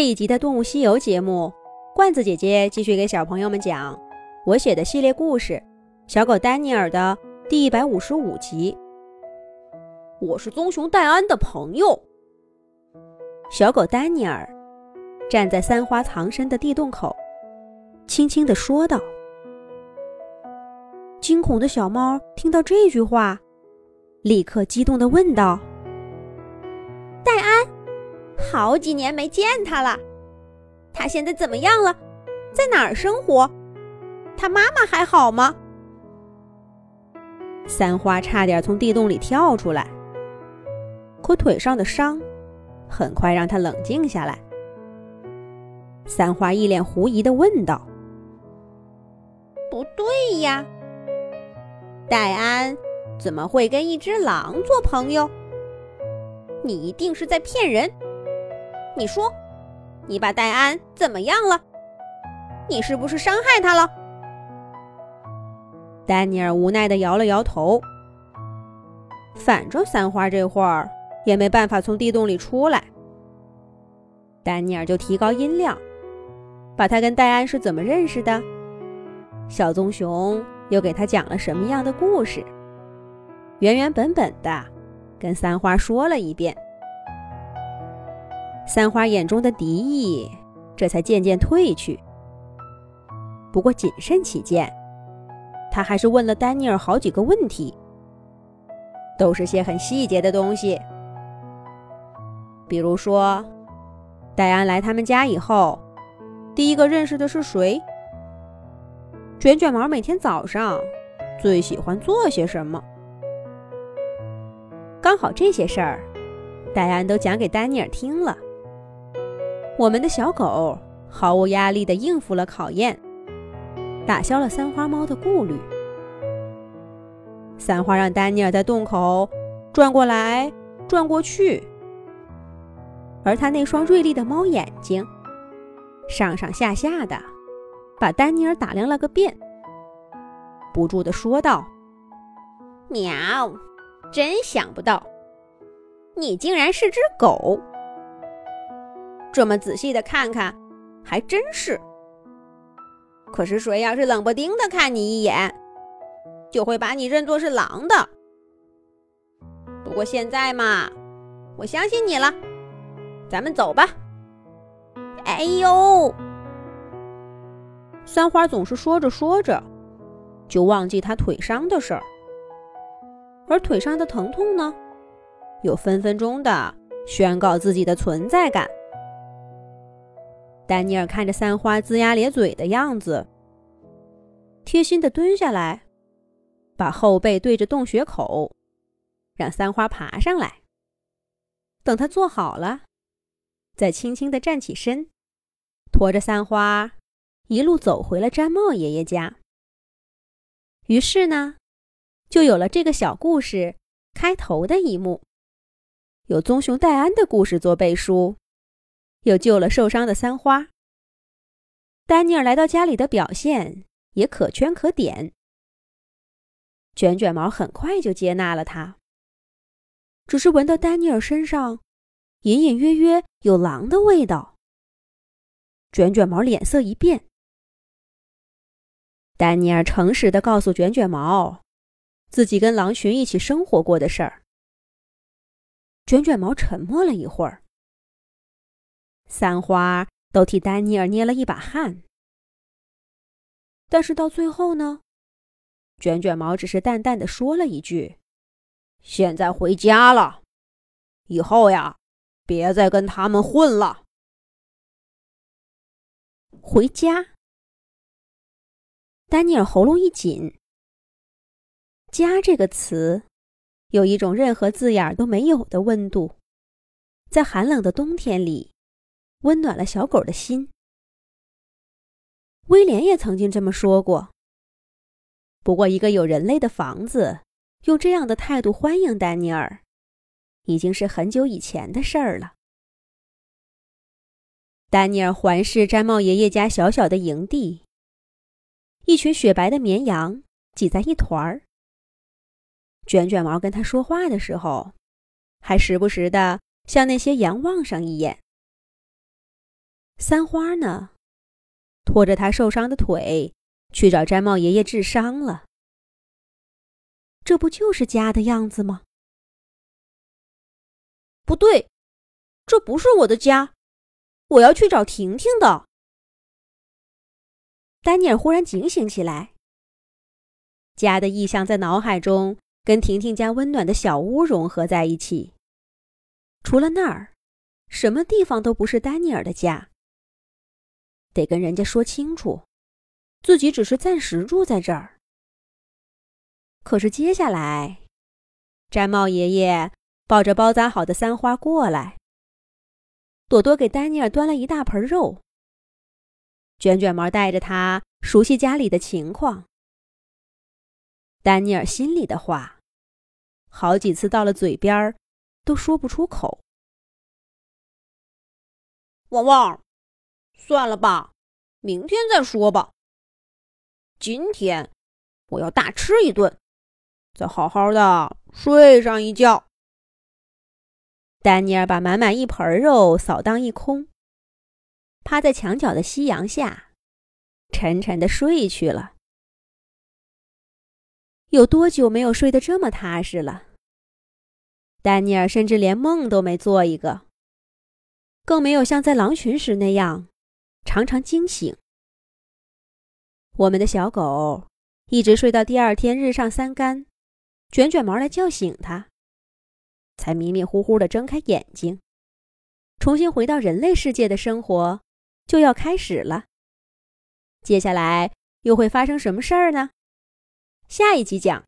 这一集的《动物西游》节目，罐子姐姐继续给小朋友们讲我写的系列故事《小狗丹尼尔》的第一百五十五集。我是棕熊戴安的朋友。小狗丹尼尔站在三花藏身的地洞口，轻轻地说道。惊恐的小猫听到这句话，立刻激动地问道：“，好几年没见他了，他现在怎么样了？在哪儿生活？他妈妈还好吗？”三花差点从地洞里跳出来，可腿上的伤很快让他冷静下来。三花一脸狐疑的问道：“不对呀。”戴安怎么会跟一只狼做朋友？你一定是在骗人！你说，你把戴安怎么样了？你是不是伤害他了？丹尼尔无奈地摇了摇头。反正三花这会儿也没办法从地洞里出来，丹尼尔就提高音量，把他跟戴安是怎么认识的，小棕熊。又给他讲了什么样的故事？原原本本的跟三花说了一遍。三花眼中的敌意这才渐渐褪去。不过谨慎起见，他还是问了丹尼尔好几个问题，都是些很细节的东西。比如说，戴安来他们家以后，第一个认识的是谁？卷卷毛每天早上最喜欢做些什么？刚好这些事儿，戴安都讲给丹尼尔听了。我们的小狗毫无压力地应付了考验，打消了三花猫的顾虑。三花让丹尼尔在洞口转过来转过去，而他那双锐利的猫眼睛上上下下的。把丹尼尔打量了个遍，不住地说道：“喵，真想不到，你竟然是只狗。这么仔细的看看，还真是。可是谁要是冷不丁的看你一眼，就会把你认作是狼的。不过现在嘛，我相信你了，咱们走吧。哎呦！”三花总是说着说着，就忘记他腿伤的事儿，而腿上的疼痛呢，又分分钟的宣告自己的存在感。丹尼尔看着三花龇牙咧嘴的样子，贴心的蹲下来，把后背对着洞穴口，让三花爬上来。等他坐好了，再轻轻的站起身，驮着三花。一路走回了毡帽爷爷家。于是呢，就有了这个小故事开头的一幕。有棕熊戴安的故事做背书，又救了受伤的三花。丹尼尔来到家里的表现也可圈可点。卷卷毛很快就接纳了他，只是闻到丹尼尔身上隐隐约约有狼的味道，卷卷毛脸色一变。丹尼尔诚实的告诉卷卷毛，自己跟狼群一起生活过的事儿。卷卷毛沉默了一会儿，三花都替丹尼尔捏了一把汗。但是到最后呢，卷卷毛只是淡淡的说了一句：“现在回家了，以后呀，别再跟他们混了。”回家。丹尼尔喉咙一紧，“家”这个词有一种任何字眼都没有的温度，在寒冷的冬天里，温暖了小狗的心。威廉也曾经这么说过。不过，一个有人类的房子用这样的态度欢迎丹尼尔，已经是很久以前的事儿了。丹尼尔环视毡帽爷爷家小小的营地。一群雪白的绵羊挤在一团儿。卷卷毛跟他说话的时候，还时不时的向那些羊望上一眼。三花呢，拖着他受伤的腿去找毡帽爷爷治伤了。这不就是家的样子吗？不对，这不是我的家，我要去找婷婷的。丹尼尔忽然警醒起来，家的意象在脑海中跟婷婷家温暖的小屋融合在一起。除了那儿，什么地方都不是丹尼尔的家。得跟人家说清楚，自己只是暂时住在这儿。可是接下来，毡帽爷爷抱着包扎好的三花过来。朵朵给丹尼尔端了一大盆肉。卷卷毛带着他熟悉家里的情况。丹尼尔心里的话，好几次到了嘴边儿，都说不出口。旺旺，算了吧，明天再说吧。今天我要大吃一顿。再好好的睡上一觉。丹尼尔把满满一盆肉扫荡一空，趴在墙角的夕阳下，沉沉的睡去了。有多久没有睡得这么踏实了？丹尼尔甚至连梦都没做一个，更没有像在狼群时那样常常惊醒。我们的小狗一直睡到第二天日上三竿。卷卷毛来叫醒它，才迷迷糊糊的睁开眼睛，重新回到人类世界的生活就要开始了。接下来又会发生什么事儿呢？下一集讲。